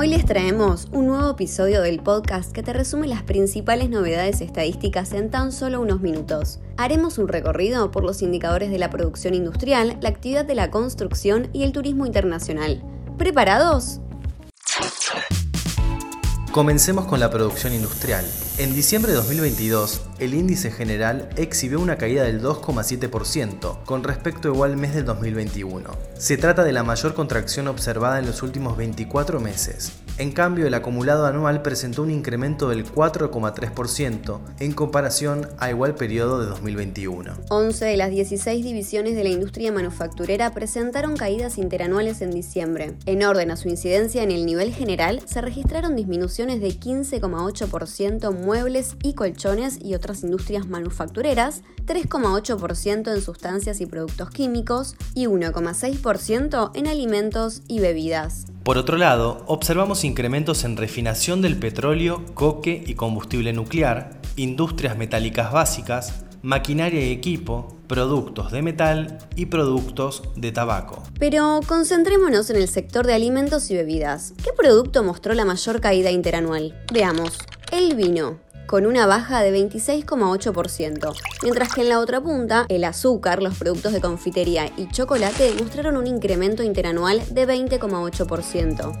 Hoy les traemos un nuevo episodio del podcast que te resume las principales novedades estadísticas en tan solo unos minutos. Haremos un recorrido por los indicadores de la producción industrial, la actividad de la construcción y el turismo internacional. ¿Preparados? Comencemos con la producción industrial. En diciembre de 2022, el índice general exhibió una caída del 2,7% con respecto a igual mes del 2021. Se trata de la mayor contracción observada en los últimos 24 meses. En cambio, el acumulado anual presentó un incremento del 4,3% en comparación a igual periodo de 2021. 11 de las 16 divisiones de la industria manufacturera presentaron caídas interanuales en diciembre. En orden a su incidencia en el nivel general, se registraron disminuciones de 15,8% muebles y colchones y otras industrias manufactureras, 3,8% en sustancias y productos químicos y 1,6% en alimentos y bebidas. Por otro lado, observamos incrementos en refinación del petróleo, coque y combustible nuclear, industrias metálicas básicas, maquinaria y equipo, productos de metal y productos de tabaco. Pero concentrémonos en el sector de alimentos y bebidas. ¿Qué producto mostró la mayor caída interanual? Veamos. El vino, con una baja de 26,8%, mientras que en la otra punta, el azúcar, los productos de confitería y chocolate mostraron un incremento interanual de 20,8%.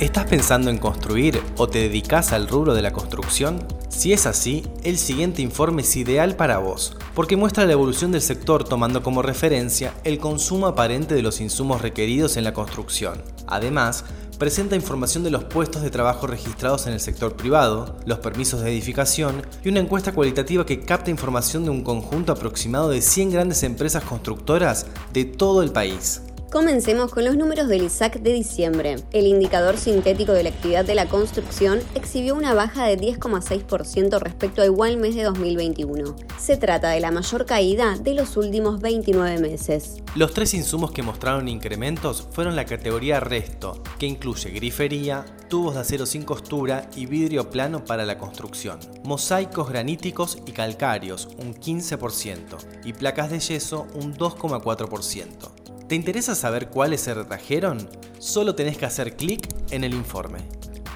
¿Estás pensando en construir o te dedicas al rubro de la construcción? Si es así, el siguiente informe es ideal para vos, porque muestra la evolución del sector tomando como referencia el consumo aparente de los insumos requeridos en la construcción. Además, presenta información de los puestos de trabajo registrados en el sector privado, los permisos de edificación y una encuesta cualitativa que capta información de un conjunto aproximado de 100 grandes empresas constructoras de todo el país. Comencemos con los números del ISAC de diciembre. El indicador sintético de la actividad de la construcción exhibió una baja de 10,6% respecto a igual mes de 2021. Se trata de la mayor caída de los últimos 29 meses. Los tres insumos que mostraron incrementos fueron la categoría resto, que incluye grifería, tubos de acero sin costura y vidrio plano para la construcción, mosaicos graníticos y calcáreos un 15% y placas de yeso un 2,4%. ¿Te interesa saber cuáles se retrajeron? Solo tenés que hacer clic en el informe.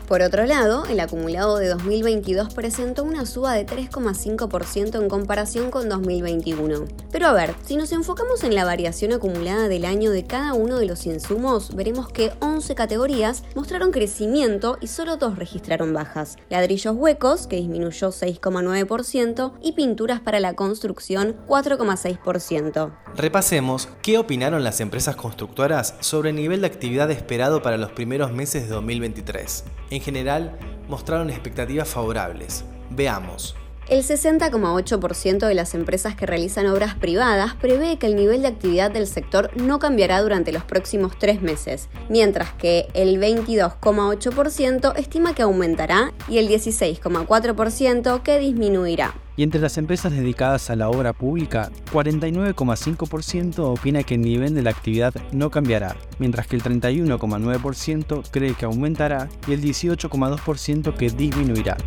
Por otro lado, el acumulado de 2022 presentó una suba de 3,5% en comparación con 2021. Pero a ver, si nos enfocamos en la variación acumulada del año de cada uno de los insumos, veremos que 11 categorías mostraron crecimiento y solo dos registraron bajas. Ladrillos huecos, que disminuyó 6,9%, y pinturas para la construcción, 4,6%. Repasemos qué opinaron las empresas constructoras sobre el nivel de actividad esperado para los primeros meses de 2023 en general mostraron expectativas favorables. Veamos. El 60,8% de las empresas que realizan obras privadas prevé que el nivel de actividad del sector no cambiará durante los próximos tres meses, mientras que el 22,8% estima que aumentará y el 16,4% que disminuirá. Y entre las empresas dedicadas a la obra pública, 49,5% opina que el nivel de la actividad no cambiará, mientras que el 31,9% cree que aumentará y el 18,2% que disminuirá.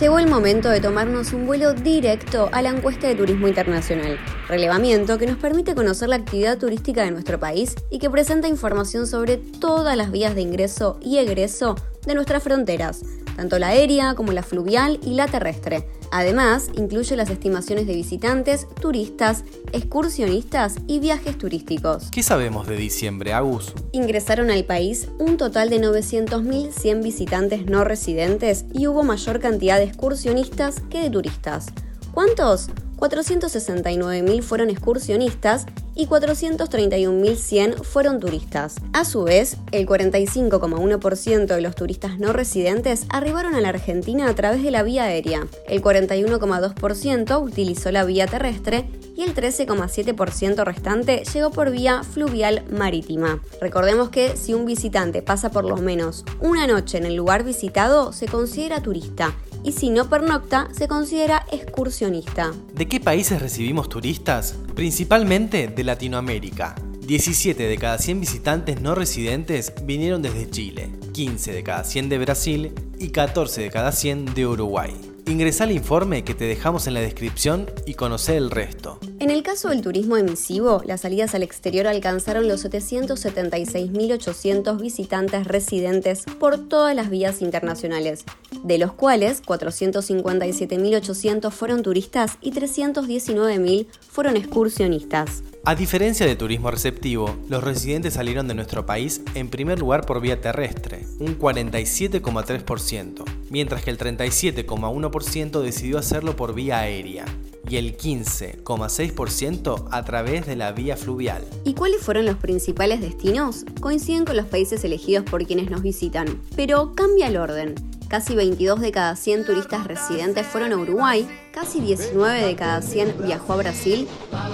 Llegó el momento de tomarnos un vuelo directo a la encuesta de turismo internacional, relevamiento que nos permite conocer la actividad turística de nuestro país y que presenta información sobre todas las vías de ingreso y egreso de nuestras fronteras, tanto la aérea como la fluvial y la terrestre. Además, incluye las estimaciones de visitantes, turistas, excursionistas y viajes turísticos. ¿Qué sabemos de diciembre, Agus? Ingresaron al país un total de 900.100 visitantes no residentes y hubo mayor cantidad de excursionistas que de turistas. ¿Cuántos? 469.000 fueron excursionistas y 431.100 fueron turistas. A su vez, el 45,1% de los turistas no residentes arribaron a la Argentina a través de la vía aérea, el 41,2% utilizó la vía terrestre y el 13,7% restante llegó por vía fluvial marítima. Recordemos que si un visitante pasa por lo menos una noche en el lugar visitado, se considera turista y si no pernocta, se considera excursionista. ¿De qué países recibimos turistas? Principalmente de Latinoamérica. 17 de cada 100 visitantes no residentes vinieron desde Chile, 15 de cada 100 de Brasil y 14 de cada 100 de Uruguay. Ingresa al informe que te dejamos en la descripción y conoce el resto. En el caso del turismo emisivo, las salidas al exterior alcanzaron los 776.800 visitantes residentes por todas las vías internacionales, de los cuales 457.800 fueron turistas y 319.000 fueron excursionistas. A diferencia de turismo receptivo, los residentes salieron de nuestro país en primer lugar por vía terrestre, un 47,3%, mientras que el 37,1% decidió hacerlo por vía aérea y el 15,6% a través de la vía fluvial. ¿Y cuáles fueron los principales destinos? Coinciden con los países elegidos por quienes nos visitan, pero cambia el orden. Casi 22 de cada 100 turistas residentes fueron a Uruguay, casi 19 de cada 100 viajó a Brasil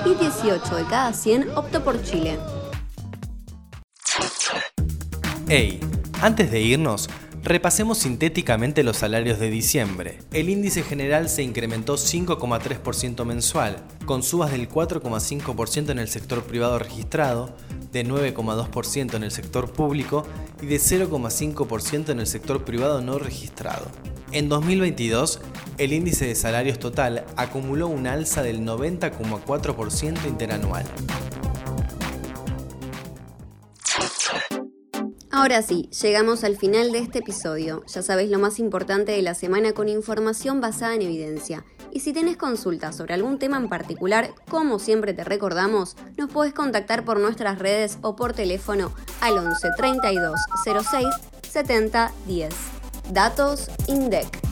y 18 de cada 100 optó por Chile. Hey, antes de irnos, repasemos sintéticamente los salarios de diciembre. El índice general se incrementó 5,3% mensual, con subas del 4,5% en el sector privado registrado, de 9,2% en el sector público y de 0,5% en el sector privado no registrado. En 2022, el índice de salarios total acumuló un alza del 90,4% interanual. Ahora sí, llegamos al final de este episodio. Ya sabéis lo más importante de la semana con información basada en evidencia. Y si tenés consultas sobre algún tema en particular, como siempre te recordamos, nos podés contactar por nuestras redes o por teléfono al 11 32 06 70 10. Datos INDEC.